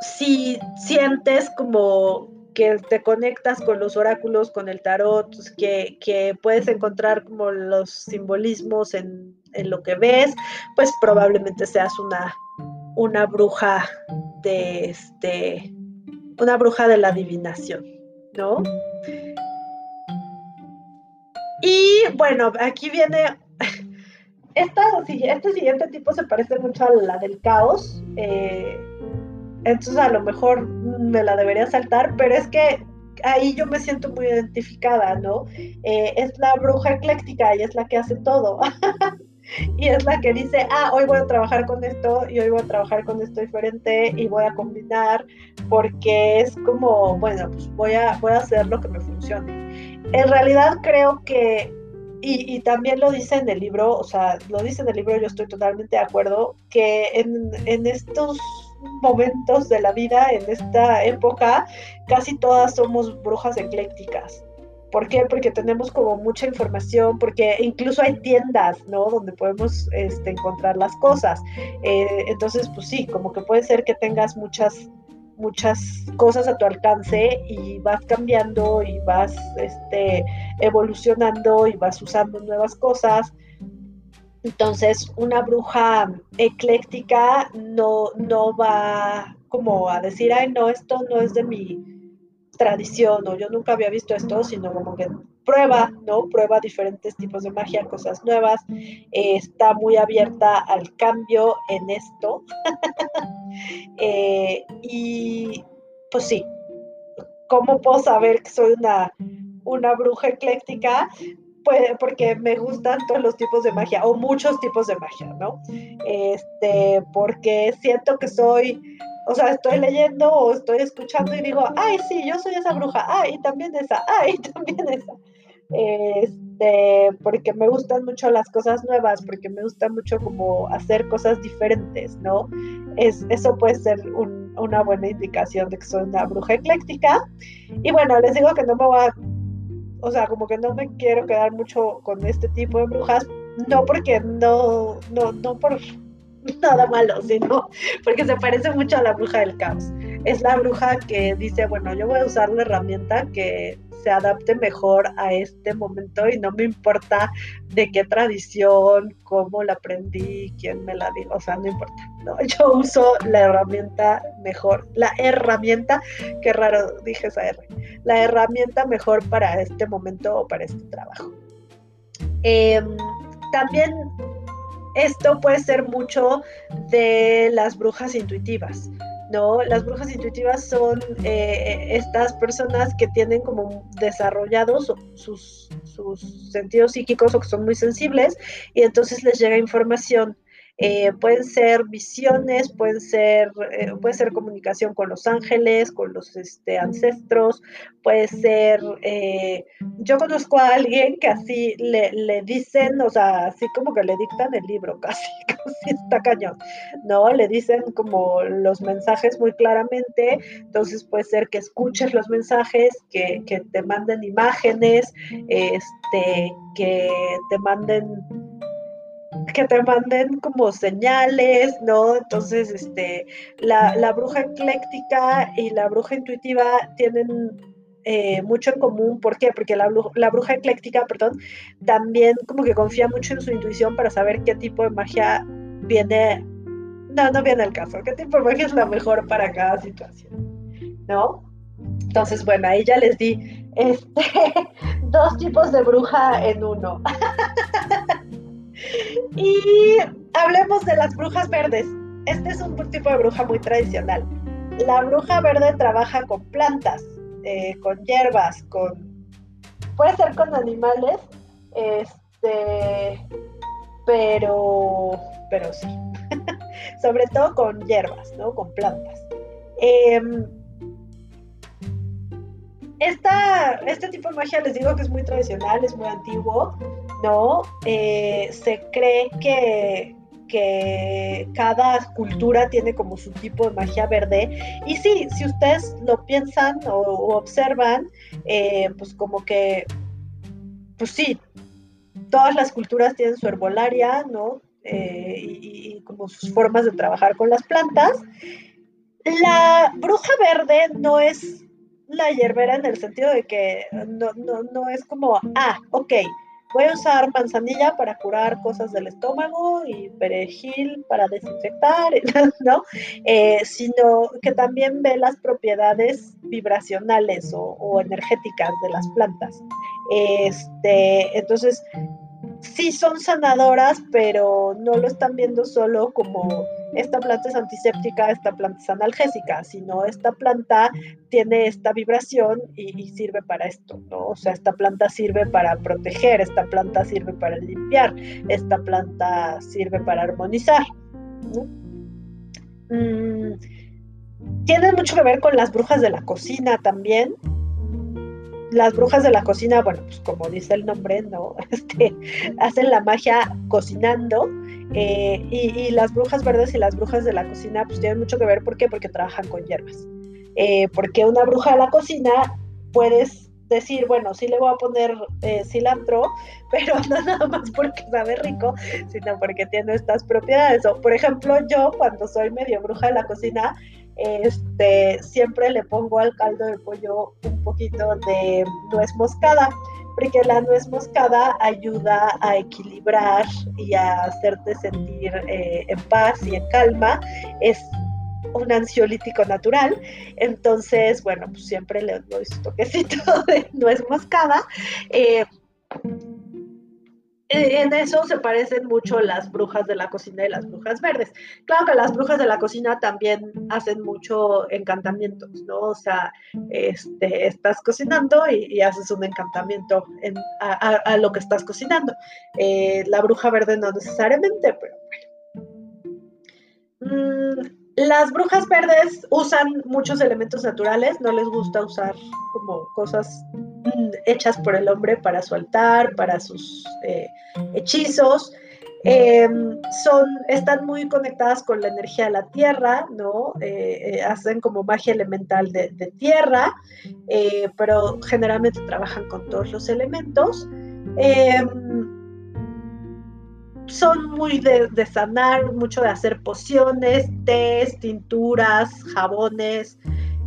si sientes como que te conectas con los oráculos, con el tarot, pues, que, puedes encontrar como los simbolismos en, lo que ves, pues probablemente seas una, una bruja de este, una bruja de la adivinación, ¿no? Y bueno, aquí viene. [LAUGHS] Este siguiente tipo se parece mucho a la del caos. Eh, entonces a lo mejor me la debería saltar, pero es que ahí yo me siento muy identificada, ¿no? Eh, es la bruja ecléctica y es la que hace todo. [LAUGHS] y es la que dice, ah, hoy voy a trabajar con esto y hoy voy a trabajar con esto diferente y voy a combinar porque es como, bueno, pues voy a, voy a hacer lo que me funcione. En realidad creo que, y, también lo dice en el libro, o sea, lo dice en el libro, yo estoy totalmente de acuerdo, que en, en estos momentos de la vida, en esta época, casi todas somos brujas eclécticas. ¿Por qué? Porque tenemos como mucha información, porque incluso hay tiendas, ¿no? Donde podemos este, encontrar las cosas. Eh, entonces, pues sí, como que puede ser que tengas muchas muchas cosas a tu alcance y vas cambiando y vas este, evolucionando y vas usando nuevas cosas. Entonces, una bruja ecléctica no, no va como a decir, ay, no, esto no es de mi, tradición o yo nunca había visto esto, sino como que prueba, ¿no? Prueba diferentes tipos de magia, cosas nuevas, está muy abierta al cambio en esto. [LAUGHS] Eh, y pues sí, ¿cómo puedo saber que soy una, una bruja ecléctica? Porque me gustan todos los tipos de magia o muchos tipos de magia, ¿no? Este, porque siento que soy o sea, estoy leyendo o estoy escuchando y digo, ay, sí, yo soy esa bruja, ay, también esa, [LAUGHS] ay, también esa. Este, porque me gustan mucho las cosas nuevas, porque me gusta mucho como hacer cosas diferentes, ¿no? Es, eso puede ser una buena indicación de que soy una bruja ecléctica. Y bueno, les digo que no me voy a, o sea, como que no me quiero quedar mucho con este tipo de brujas, no porque no, no, no por [LAUGHS] nada malo, sino porque se parece mucho a la bruja del caos. Es la bruja que dice, bueno, yo voy a usar la herramienta que se adapte mejor a este momento y no me importa de qué tradición, cómo la aprendí, quién me la dio, o sea, no importa. ¿no? [LAUGHS] Yo uso la herramienta mejor, la herramienta, qué raro dije esa R, la herramienta mejor para este momento o para este trabajo. Em, también esto puede ser mucho de las brujas intuitivas. ¿No? Las brujas intuitivas son eh, estas personas que tienen como desarrollados sus, sus, sentidos psíquicos o que son muy sensibles y entonces les llega información eh, pueden ser visiones, pueden ser, eh, puede ser comunicación con los ángeles, con los este, ancestros, puede ser, eh, yo conozco a alguien que así le, le, dicen, o sea, así como que le dictan el libro, [LAUGHS] casi, casi está cañón, ¿no? Le dicen como los mensajes muy claramente, entonces puede ser que escuches los mensajes, que, que te manden imágenes, este, que te manden que te manden como señales, ¿no? Entonces, este, la, bruja ecléctica y la bruja intuitiva tienen eh, mucho en común. ¿Por qué? Porque la, la, bruja ecléctica, perdón, también como que confía mucho en su intuición para saber qué tipo de magia viene, no, no viene al caso, qué tipo de magia es la mejor para cada situación, ¿no? Entonces, bueno, ahí ya les di este, [LAUGHS] dos tipos de bruja en uno. [LAUGHS] Y hablemos de las brujas verdes. Este es un tipo de bruja muy tradicional. La bruja verde trabaja con plantas, eh, con hierbas, con puede ser con animales, este, pero, pero sí, [LAUGHS] sobre todo con hierbas, ¿no? Con plantas. Em, este tipo de magia les digo que es muy tradicional, es muy antiguo, ¿no? Eh, se cree que, que cada cultura tiene como su tipo de magia verde. Y sí, si ustedes lo piensan o, observan, eh, pues como que, pues sí, todas las culturas tienen su herbolaria, ¿no? Eh, y, como sus formas de trabajar con las plantas. La bruja verde no es la hierbera en el sentido de que no, no, no es como, ah, ok, voy a usar manzanilla para curar cosas del estómago y perejil para desinfectar, [LAUGHS] ¿no? Eh, sino que también ve las propiedades vibracionales o, energéticas de las plantas. Este, entonces, sí son sanadoras, pero no lo están viendo solo como esta planta es antiséptica, esta planta es analgésica, sino esta planta tiene esta vibración y, sirve para esto, ¿no? O sea, esta planta sirve para proteger, esta planta sirve para limpiar, esta planta sirve para armonizar. Mm, tiene mucho que ver con las brujas de la cocina también, las brujas de la cocina, bueno, pues como dice el nombre, ¿no? [LAUGHS] Este, hacen la magia cocinando. Eh, y, las brujas verdes y las brujas de la cocina, pues tienen mucho que ver. ¿Por qué? Porque trabajan con hierbas. Eh, porque una bruja de la cocina puedes decir, bueno, sí le voy a poner eh, cilantro, [LAUGHS] pero no nada más porque sabe rico, sino porque tiene estas propiedades. O, por ejemplo, yo cuando soy medio bruja de la cocina, este, siempre le pongo al caldo de pollo un poquito de nuez moscada, porque la nuez moscada ayuda a equilibrar y a hacerte sentir eh, en paz y en calma. Es un ansiolítico natural. Entonces, bueno, pues siempre le doy su toquecito [LAUGHS] de nuez moscada. Eh, en eso se parecen mucho las brujas de la cocina y las brujas verdes. Claro que las brujas de la cocina también hacen mucho encantamientos, ¿no? O sea, este, estás cocinando y, haces un encantamiento a, lo que estás cocinando. Eh, la bruja verde no necesariamente, pero bueno. Mm, las brujas verdes usan muchos elementos naturales, no les gusta usar como cosas mm, hechas por el hombre para su altar, para sus eh, hechizos. Em, son, están muy conectadas con la energía de la tierra, ¿no? Eh, eh, hacen como magia elemental de, de tierra, pero generalmente trabajan con todos los elementos. Son muy de, sanar, mucho de hacer pociones, tés, tinturas, jabones.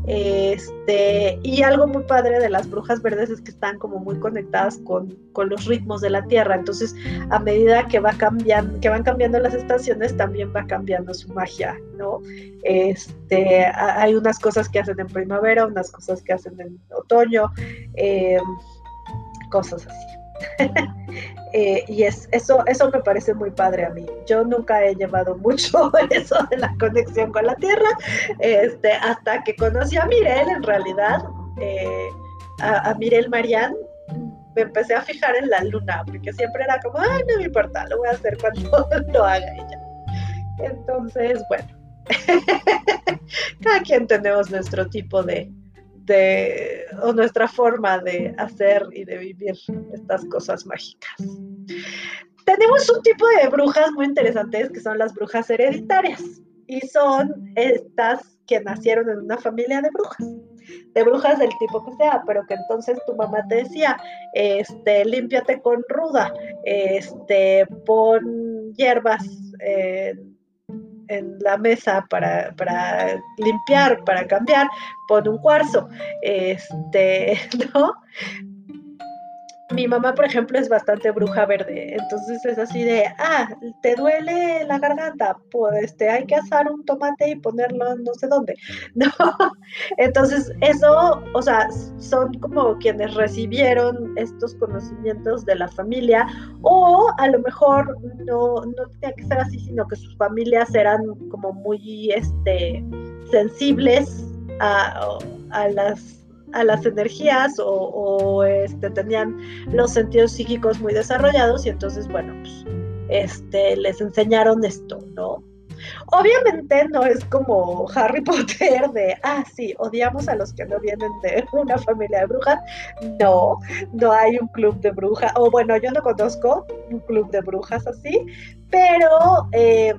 Este, y algo muy padre de las brujas verdes es que están como muy conectadas con, los ritmos de la tierra. Entonces, a medida que va cambiando, que van cambiando las estaciones, también va cambiando su magia, ¿no? Este, hay unas cosas que hacen en primavera, unas cosas que hacen en otoño, em, cosas así. [LAUGHS] Eh, y es, eso, eso me parece muy padre a mí. Yo nunca he llevado mucho [LAUGHS] eso de la conexión con la Tierra, este, hasta que conocí a Mirel, en realidad, eh, a, Mirel Marián, me empecé a fijar en la luna, porque siempre era como, ay, no me importa, lo voy a hacer cuando [LAUGHS] lo haga ella. Entonces, bueno, cada quien tenemos nuestro tipo de, o nuestra forma de hacer y de vivir estas cosas mágicas. Tenemos un tipo de brujas muy interesantes que son las brujas hereditarias y son estas que nacieron en una familia de brujas de brujas del tipo que sea, pero que entonces tu mamá te decía, este, límpiate con ruda, este, pon hierbas, en la mesa para, limpiar, para cambiar, pon un cuarzo, este, [LAUGHS] ¿no? Mi mamá, por ejemplo, es bastante bruja verde, entonces es así de, ah, ¿te duele la garganta? Pues este, hay que asar un tomate y ponerlo no sé dónde, [LAUGHS] ¿no? Entonces, eso, o sea, son como quienes recibieron estos conocimientos de la familia, o a lo mejor no, no tenía que ser así, sino que sus familias eran como muy, este, sensibles a, a las a las energías o, este, tenían los sentidos psíquicos muy desarrollados y entonces, bueno, pues este, les enseñaron esto, ¿no? Obviamente no es como Harry [LAUGHS] Potter de, ah, sí, odiamos a los que no vienen de una familia de brujas. No, no hay un club de brujas, o bueno, yo no conozco un club de brujas así, pero eh,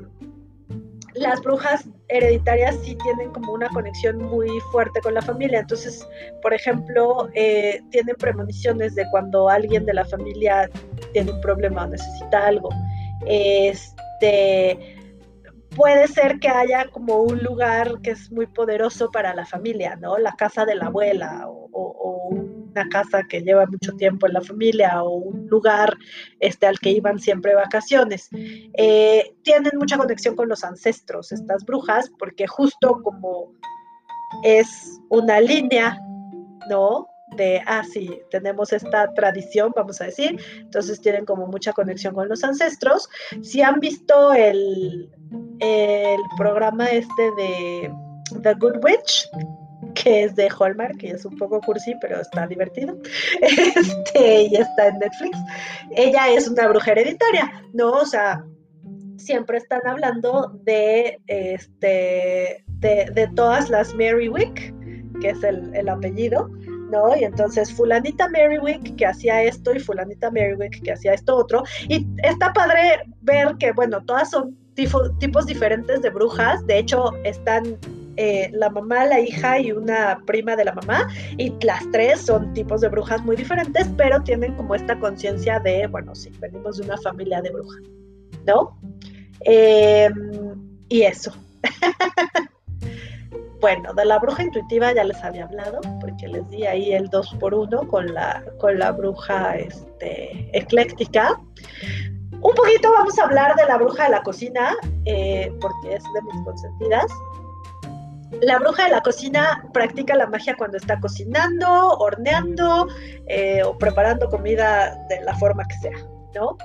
las brujas hereditarias sí tienen como una conexión muy fuerte con la familia. Entonces, por ejemplo, eh, tienen premoniciones de cuando alguien de la familia tiene un problema o necesita algo. Este puede ser que haya como un lugar que es muy poderoso para la familia, ¿no? La casa de la abuela o, una casa que lleva mucho tiempo en la familia o un lugar este, al que iban siempre vacaciones. Eh, tienen mucha conexión con los ancestros, estas brujas, porque justo como es una línea, ¿no? de, ah, sí, tenemos esta tradición, vamos a decir, entonces tienen como mucha conexión con los ancestros. Si han visto el, el programa este de The Good Witch, que es de Hallmark, que es un poco cursi, pero está divertido. [LAUGHS] Este, y está en Netflix. Ella es una bruja hereditaria, ¿no? O sea, siempre están hablando de, este, de, todas las Mary Wick, que es el, el apellido, ¿no? Y entonces fulanita Merriwick que hacía esto y fulanita Merriwick que hacía esto otro. Y está padre ver que, bueno, todas son tipos diferentes de brujas. De hecho, están eh, la mamá, la hija y una prima de la mamá. Y las tres son tipos de brujas muy diferentes, pero tienen como esta conciencia de, bueno, sí, venimos de una familia de brujas, ¿no? Em, y eso. [LAUGHS] Bueno, de la bruja intuitiva ya les había hablado, porque les di ahí el 2 por 1 con la, con la bruja este, ecléctica. Un poquito vamos a hablar de la bruja de la cocina, eh, porque es de mis consentidas. La bruja de la cocina practica la magia cuando está cocinando, horneando eh, o preparando comida de la forma que sea, ¿no?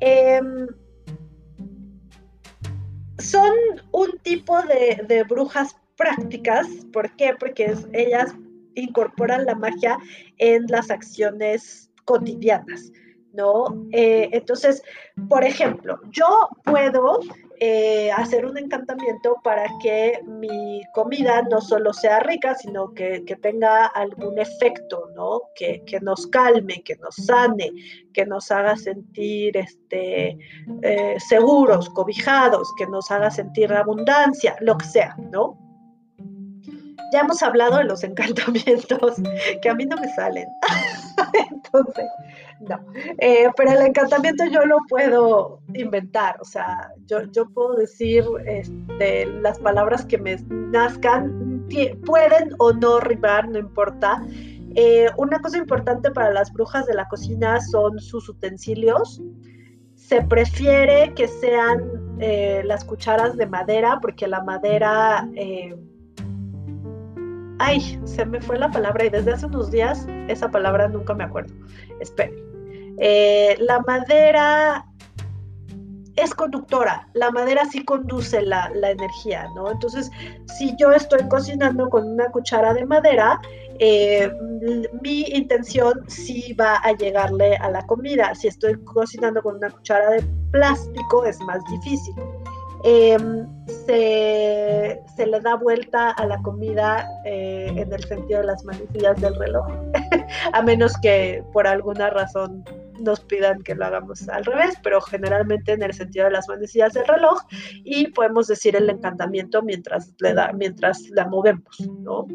Em, son un tipo de, brujas prácticas. ¿Por qué? Porque ellas incorporan la magia en las acciones cotidianas, ¿no? Eh, entonces, por ejemplo, yo puedo eh, hacer un encantamiento para que mi comida no solo sea rica, sino que, tenga algún efecto, ¿no? Que, nos calme, que nos sane, que nos haga sentir este, eh, seguros, cobijados, que nos haga sentir abundancia, lo que sea, ¿no? ya hemos hablado de los [LAUGHS] encantamientos, que a mí no me salen. [LAUGHS] [LAUGHS] Entonces, no. Eh, pero el encantamiento yo lo puedo inventar, o sea, yo, yo puedo decir este, las palabras que me nazcan, pueden o no rimar, no importa. Eh, una cosa importante para las brujas de la cocina son sus utensilios. Se prefiere que sean eh, las cucharas de madera, porque la madera Ay, se me fue la palabra y desde hace unos días esa palabra nunca me acuerdo. Esperen. Eh, la madera es conductora, la madera sí conduce la, energía, ¿no? Entonces, si yo estoy cocinando con una cuchara de madera, eh, mi intención sí va a llegarle a la comida. Si estoy cocinando con una cuchara de plástico, es más difícil. Em, se, le da vuelta a la comida eh, en el sentido de las manecillas del reloj, [LAUGHS] a menos que por alguna razón nos pidan que lo hagamos al revés, pero generalmente en el sentido de las manecillas del reloj y podemos decir el encantamiento mientras le da, mientras la movemos, ¿no?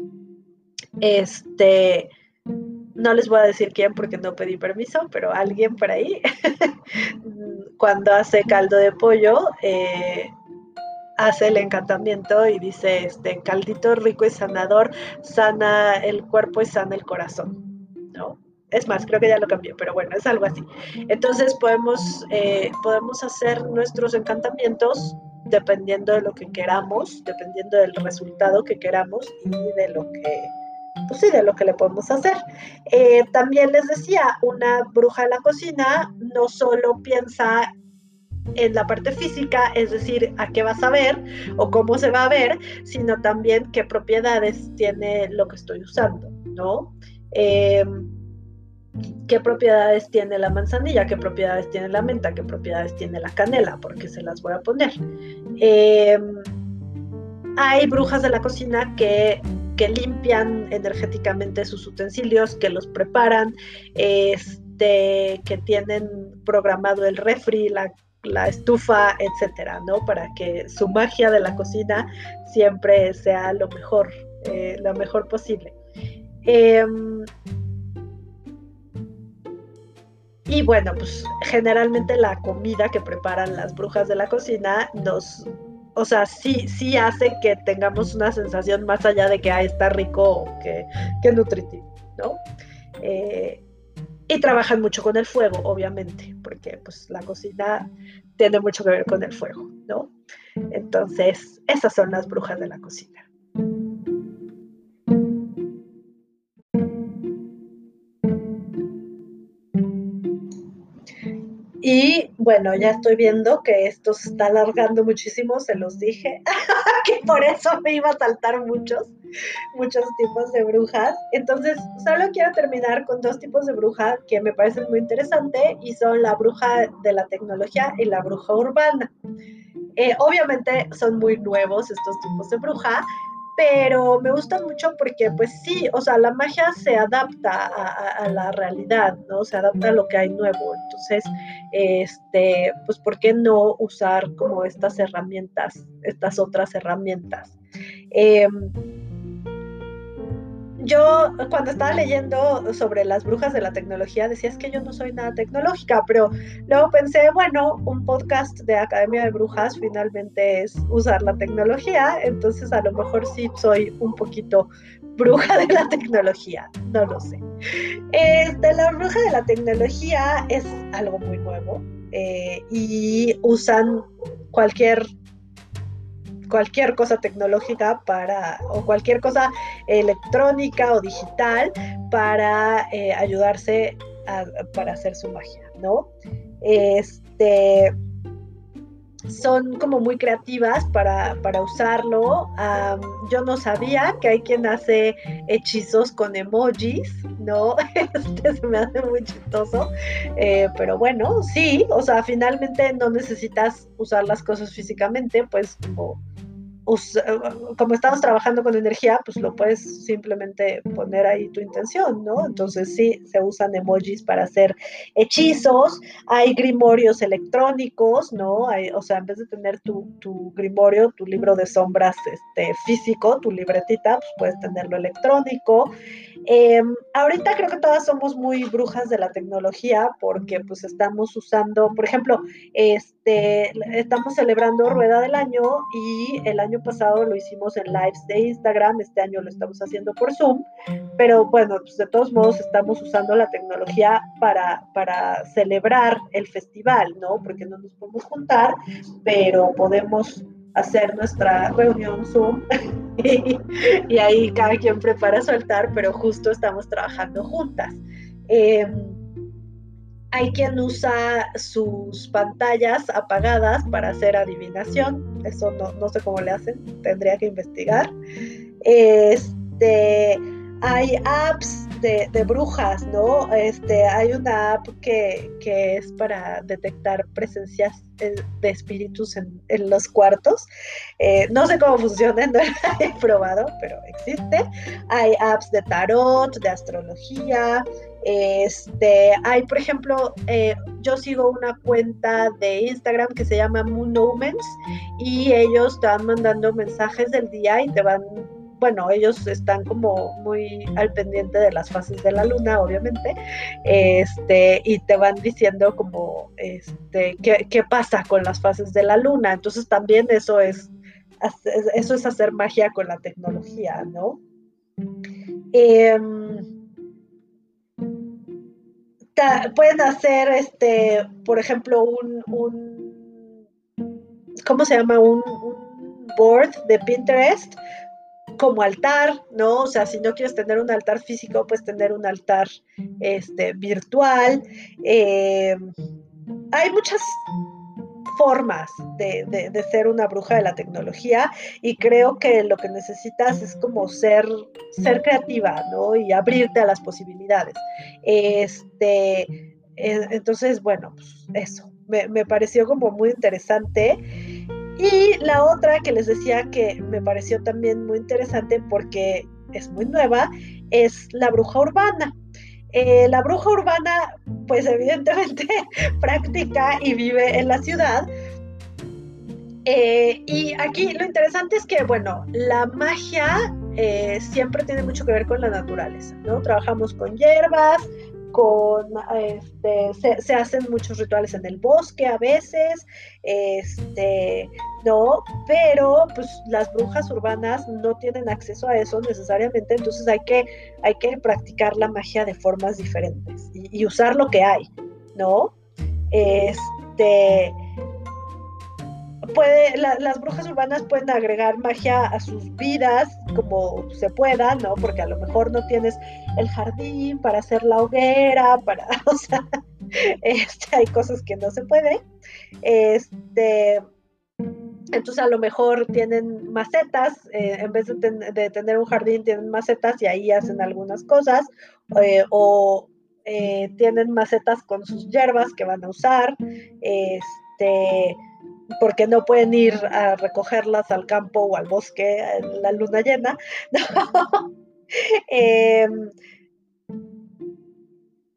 Este, no les voy a decir quién porque no pedí permiso, pero alguien por ahí, [LAUGHS] cuando hace caldo de pollo, eh, hace el encantamiento y dice, este caldito rico y sanador sana el cuerpo y sana el corazón, ¿no? Es más, creo que ya lo cambié, pero bueno, es algo así. Entonces podemos, eh, podemos hacer nuestros encantamientos dependiendo de lo que queramos, dependiendo del resultado que queramos y de lo que, pues sí, de lo que le podemos hacer. Eh, también les decía, una bruja de la cocina no solo piensa en la parte física, es decir, a qué vas a ver o cómo se va a ver, sino también qué propiedades tiene lo que estoy usando, ¿no? Em, qué propiedades tiene la manzanilla, qué propiedades tiene la menta, qué propiedades tiene la canela, porque se las voy a poner. Em, hay brujas de la cocina que, que, limpian energéticamente sus utensilios, que los preparan, este, que tienen programado el refri, la la estufa, etcétera, ¿no? Para que su magia de la cocina siempre sea lo mejor, eh, lo mejor posible. Em, y bueno, pues generalmente la comida que preparan las brujas de la cocina nos, o sea, sí, sí hace que tengamos una sensación más allá de que ah, está rico o que, que nutritivo, ¿no? Eh, y trabajan mucho con el fuego, obviamente, porque pues la cocina tiene mucho que ver con el fuego, ¿no? Entonces, esas son las brujas de la cocina. Y bueno, ya estoy viendo que esto se está alargando muchísimo, se los dije. [LAUGHS] que [LAUGHS] por eso me iba a saltar muchos, muchos tipos de brujas. Entonces, solo quiero terminar con dos tipos de bruja que me parecen muy interesantes y son la bruja de la tecnología y la bruja urbana. Eh, obviamente son muy nuevos estos tipos de bruja, pero me gusta mucho porque pues sí, o sea, la magia se adapta a, la realidad, ¿no? Se adapta a lo que hay nuevo. Entonces, este, pues, ¿por qué no usar como estas herramientas, estas otras herramientas? Em, yo cuando estaba leyendo sobre las brujas de la tecnología decía es que yo no soy nada tecnológica, pero luego pensé, bueno, un podcast de Academia de Brujas finalmente es usar la tecnología, entonces a lo mejor sí soy un poquito bruja de la tecnología, no lo sé. Este, la bruja de la tecnología es algo muy nuevo eh, y usan cualquier cualquier cosa tecnológica para, o cualquier cosa electrónica o digital para eh, ayudarse para hacer su magia, ¿no? Este, son como muy creativas para, usarlo. yo no sabía que hay quien hace hechizos con emojis, ¿no? [LAUGHS] Este se me hace muy chistoso. Eh, pero bueno, sí, o sea, finalmente no necesitas usar las cosas físicamente, pues como como estamos trabajando con energía, pues lo puedes simplemente poner ahí tu intención, ¿no? Entonces sí, se usan emojis para hacer hechizos, hay grimorios electrónicos, ¿no? Hay, o sea, en vez de tener tu, tu grimorio, tu libro de sombras este, físico, tu libretita, pues puedes tenerlo electrónico. Em, ahorita creo que todas somos muy brujas de la tecnología porque pues estamos usando, por ejemplo, este, estamos celebrando Rueda del Año y el año pasado lo hicimos en lives de Instagram, este año lo estamos haciendo por Zoom, pero bueno, pues de todos modos estamos usando la tecnología para, para celebrar el festival, ¿no? Porque no nos podemos juntar, pero podemos hacer nuestra reunión Zoom [LAUGHS] y, ahí cada quien prepara su altar, pero justo estamos trabajando juntas. Em, hay quien usa sus pantallas apagadas para hacer adivinación. Eso no, no sé cómo le hacen, tendría que investigar. Este, hay apps de, brujas, ¿no? Este, hay una app que, es para detectar presencias de espíritus en, los cuartos. Eh, no sé cómo funciona, [LAUGHS] no he probado, pero existe. Hay apps de tarot, de astrología. Este, hay, por ejemplo, eh, yo sigo una cuenta de Instagram que se llama Moon Omens y ellos te van mandando mensajes del día y te van bueno, ellos están como muy al pendiente de las fases de la luna, obviamente, este, y te van diciendo como, este, qué, pasa con las fases de la luna. Entonces también eso es, eso es hacer magia con la tecnología, ¿no? Em, pueden hacer, este, por ejemplo, un, un ¿cómo se llama? Un board de Pinterest como altar, ¿no? O sea, si no quieres tener un altar físico, puedes tener un altar este, virtual. Eh, hay muchas formas de, ser una bruja de la tecnología y creo que lo que necesitas es como ser, ser creativa, ¿no? Y abrirte a las posibilidades. Este, eh, entonces, bueno, pues eso, me, me pareció como muy interesante. Y la otra que les decía que me pareció también muy interesante porque es muy nueva, es la bruja urbana. Eh, la bruja urbana, pues evidentemente [LAUGHS] practica y vive en la ciudad. Eh, y aquí lo interesante es que, bueno, la magia eh, siempre tiene mucho que ver con la naturaleza, ¿no? Trabajamos con hierbas, con este, se, hacen muchos rituales en el bosque a veces, este, no, pero pues las brujas urbanas no tienen acceso a eso necesariamente, entonces hay que, hay que practicar la magia de formas diferentes y, y usar lo que hay, ¿no? Este, puede, las brujas urbanas pueden agregar magia a sus vidas como se pueda, ¿no? Porque a lo mejor no tienes el jardín para hacer la hoguera, para, [LAUGHS] o sea, este, hay cosas que no se puede. Este, entonces a lo mejor tienen macetas, eh, en vez de, tener un jardín tienen macetas y ahí hacen algunas cosas, eh, o eh, tienen macetas con sus hierbas que van a usar, este, porque no pueden ir a recogerlas al campo o al bosque en la luna llena. [LAUGHS] Em,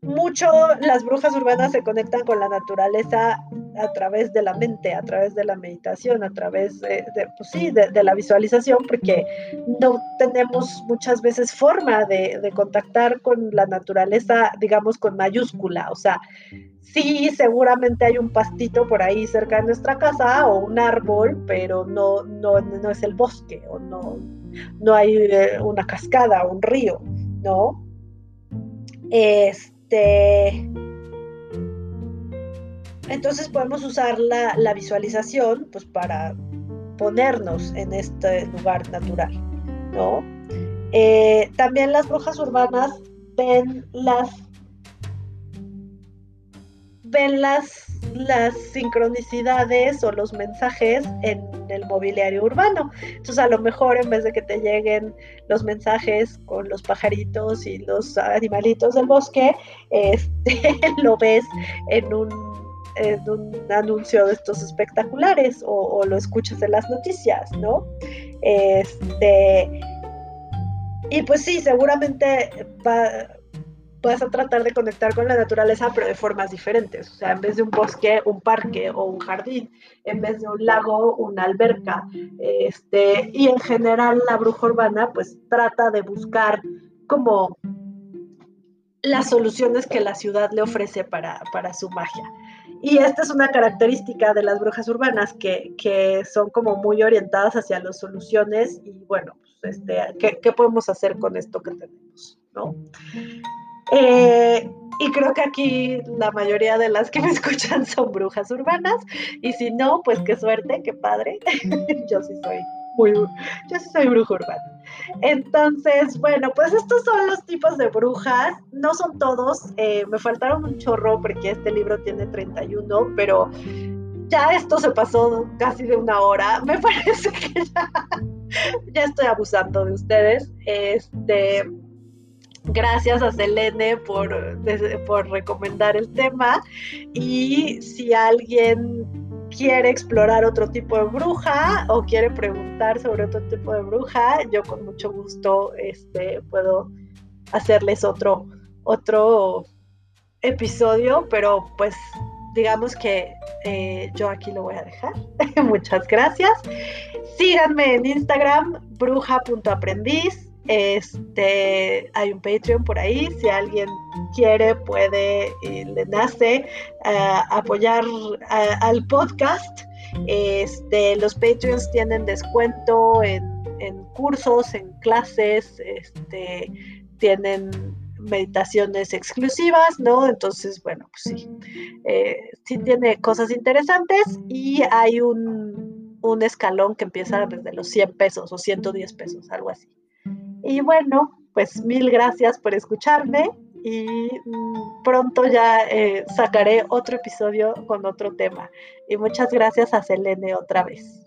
mucho las brujas urbanas se conectan con la naturaleza a través de la mente, a través de la meditación, a través de, pues sí, de, la visualización, porque no tenemos muchas veces forma de, contactar con la naturaleza, digamos, con mayúscula. O sea, sí, seguramente hay un pastito por ahí cerca de nuestra casa o un árbol, pero no, no, no es el bosque o no, no hay eh, una cascada o un río, ¿no? Este entonces podemos usar la, visualización pues, para ponernos en este lugar natural, ¿no? Eh, también las brujas urbanas ven las ven las, las sincronicidades o los mensajes en el mobiliario urbano. Entonces a lo mejor en vez de que te lleguen los mensajes con los pajaritos y los animalitos del bosque, este, [LAUGHS] lo ves en un en un anuncio de estos espectaculares o, lo escuchas en las noticias, ¿no? Este, y pues sí, seguramente vas a tratar de conectar con la naturaleza, pero de formas diferentes. O sea, en vez de un bosque, un parque o un jardín, en vez de un lago, una alberca. Este, y en general la bruja urbana pues trata de buscar como las soluciones que la ciudad le ofrece para, para su magia. Y esta es una característica de las brujas urbanas que, son como muy orientadas hacia las soluciones y bueno, pues, este, ¿qué, podemos hacer con esto que tenemos? ¿no? Eh, y creo que aquí la mayoría de las que me [LAUGHS] escuchan son brujas urbanas y si no, pues qué suerte, qué padre. [LAUGHS] Yo sí soy muy, yo sí soy bruja urbana. Entonces, bueno, pues estos son los tipos de brujas. No son todos, eh, me faltaron un chorro porque este libro tiene 31, pero ya esto se pasó casi de una hora. Me [LAUGHS] parece que ya, ya estoy abusando de ustedes. Este, gracias a Selene por, por recomendar el tema. Y si alguien quiere explorar otro tipo de bruja o quiere preguntar sobre otro tipo de bruja, yo con mucho gusto este, puedo hacerles otro, otro episodio, pero pues digamos que eh, yo aquí lo voy a dejar. [LAUGHS] Muchas gracias. Síganme en Instagram, bruja.aprendiz. Este, hay un Patreon por ahí, si alguien quiere, puede y le nace eh, apoyar al podcast. Este, los Patreons tienen descuento en, cursos, en clases, este, tienen meditaciones exclusivas, ¿no? Entonces, bueno, pues sí, eh, sí tiene cosas interesantes y hay un, un escalón que empieza desde los 100 pesos o 110 pesos, algo así. Y bueno, pues mil gracias por escucharme y pronto ya eh, sacaré otro episodio con otro tema. Y muchas gracias a Selene otra vez.